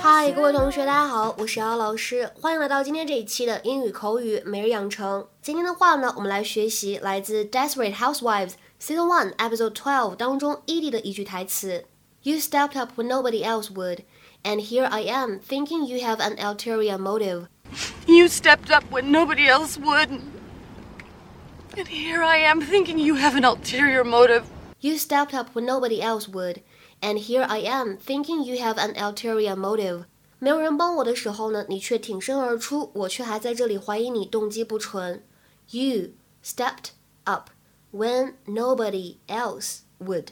嗨，各位同学，大家好，我是姚老师，欢迎来到今天这一期的英语口语每日养成。今天的话呢，我们来学习来自《Desperate Housewives》Season One Episode Twelve 当中 Edie 的一句台词 ：“You stepped up when nobody else would, and here I am thinking you have an ulterior motive.” You stepped up when nobody else would. And here I am thinking you have an ulterior motive. You stepped up when nobody else would, and here I am thinking you have an ulterior motive. 没有人帮我的时候呢，你却挺身而出，我却还在这里怀疑你动机不纯。You stepped up when nobody else would,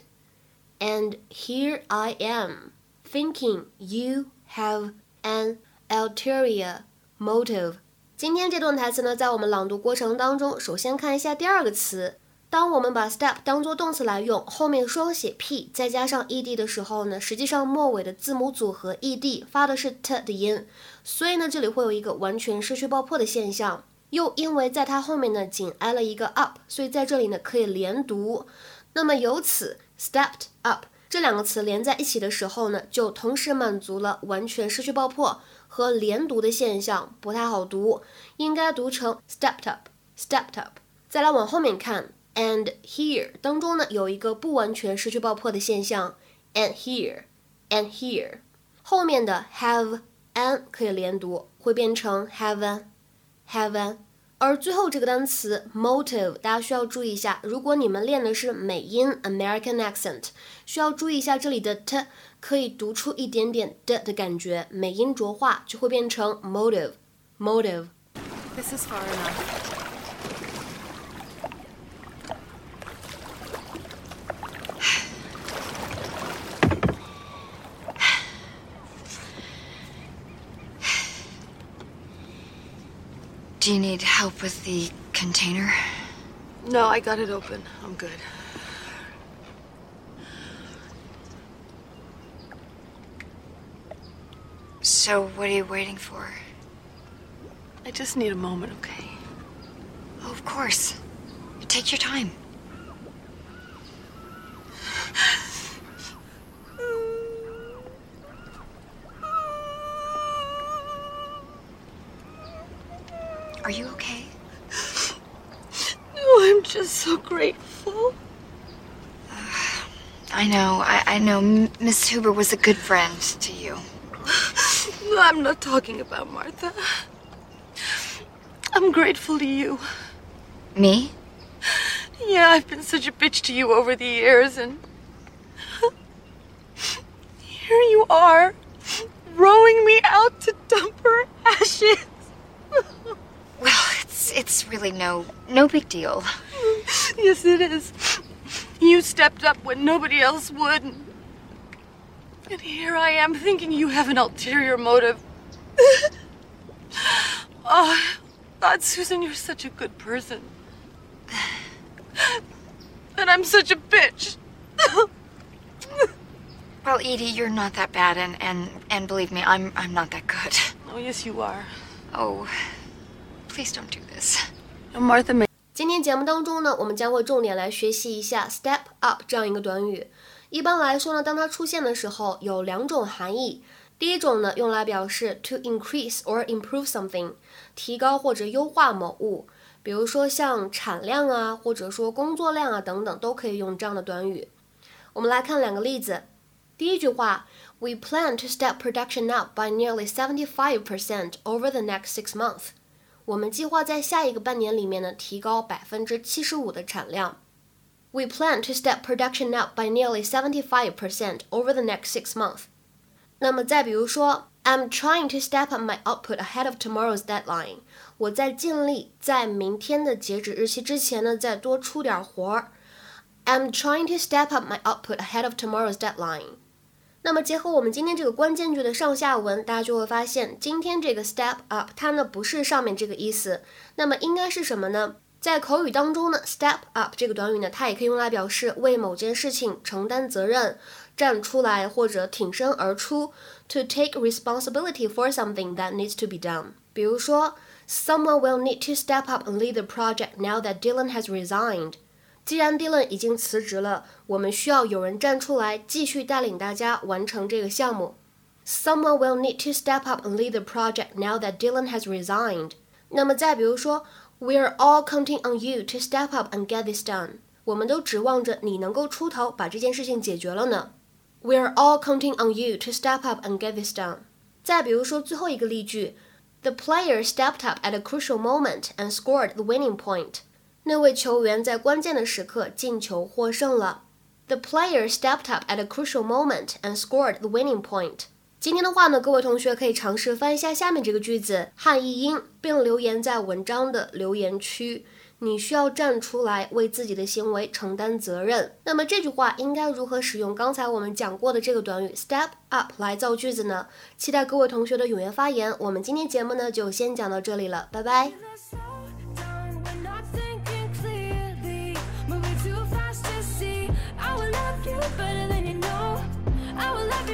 And here I am thinking you have an ulterior motive. 今天这段台词呢，在我们朗读过程当中，首先看一下第二个词。当我们把 step 当做动词来用，后面双写 p 再加上 ed 的时候呢，实际上末尾的字母组合 ed 发的是 t 的音，所以呢，这里会有一个完全失去爆破的现象。又因为在它后面呢紧挨了一个 up，所以在这里呢可以连读。那么由此 stepped up 这两个词连在一起的时候呢，就同时满足了完全失去爆破和连读的现象，不太好读，应该读成 stepped up，stepped up。再来往后面看，and here 当中呢有一个不完全失去爆破的现象，and here，and here 后面的 have an 可以连读，会变成 have an，have an。而最后这个单词 motive，大家需要注意一下，如果你们练的是美音 American accent，需要注意一下这里的 t 可以读出一点点的的感觉，美音浊化就会变成 motive，motive。This is far enough. Do you need help with the container? No, I got it open. I'm good. So, what are you waiting for? I just need a moment, okay? Oh, of course. Take your time. Are you okay? Oh, I'm just so grateful. Uh, I know, I, I know. Miss Huber was a good friend to you. I'm not talking about Martha. I'm grateful to you. Me? Yeah, I've been such a bitch to you over the years, and here you are, rowing me out to dump her ashes. It's really no no big deal. yes, it is. You stepped up when nobody else would. And, and here I am thinking you have an ulterior motive. oh, God, Susan, you're such a good person. And I'm such a bitch. Well, Edie, you're not that bad, and and and believe me, I'm I'm not that good. oh, yes, you are. Oh, please don't do this. Martha may. 今天节目当中呢，我们将会重点来学习一下 step up 这样一个短语。一般来说呢，当它出现的时候有两种含义。第一种呢，用来表示 to increase or improve something，提高或者优化某物，比如说像产量啊，或者说工作量啊等等，都可以用这样的短语。我们来看两个例子。第一句话，We plan to step production up by nearly seventy-five percent over the next six months。我们计划在下一个半年里面呢，提高百分之七十五的产量。We plan to step production up by nearly seventy-five percent over the next six months。那么再比如说，I'm trying to step up my output ahead of tomorrow's deadline。我在尽力在明天的截止日期之前呢，再多出点活儿。I'm trying to step up my output ahead of tomorrow's deadline。 那么结合我们今天这个关键句的上下文，大家就会发现，今天这个 step up 它呢不是上面这个意思，那么应该是什么呢？在口语当中呢，step up 这个短语呢，它也可以用来表示为某件事情承担责任、站出来或者挺身而出，to take responsibility for something that needs to be done。比如说，Someone will need to step up and lead the project now that Dylan has resigned。既然 Dylan 已经辞职了，我们需要有人站出来继续带领大家完成这个项目。Someone will need to step up and lead the project now that Dylan has resigned。那么再比如说，We're all counting on you to step up and get this done。我们都指望着你能够出头，把这件事情解决了呢。We're all counting on you to step up and get this done。再比如说最后一个例句，The player stepped up at a crucial moment and scored the winning point。 那位球员在关键的时刻进球获胜了。The player stepped up at a crucial moment and scored the winning point。今天的话呢，各位同学可以尝试翻一下下面这个句子汉译英，并留言在文章的留言区。你需要站出来为自己的行为承担责任。那么这句话应该如何使用刚才我们讲过的这个短语 step up 来造句子呢？期待各位同学的踊跃发言。我们今天节目呢就先讲到这里了，拜拜。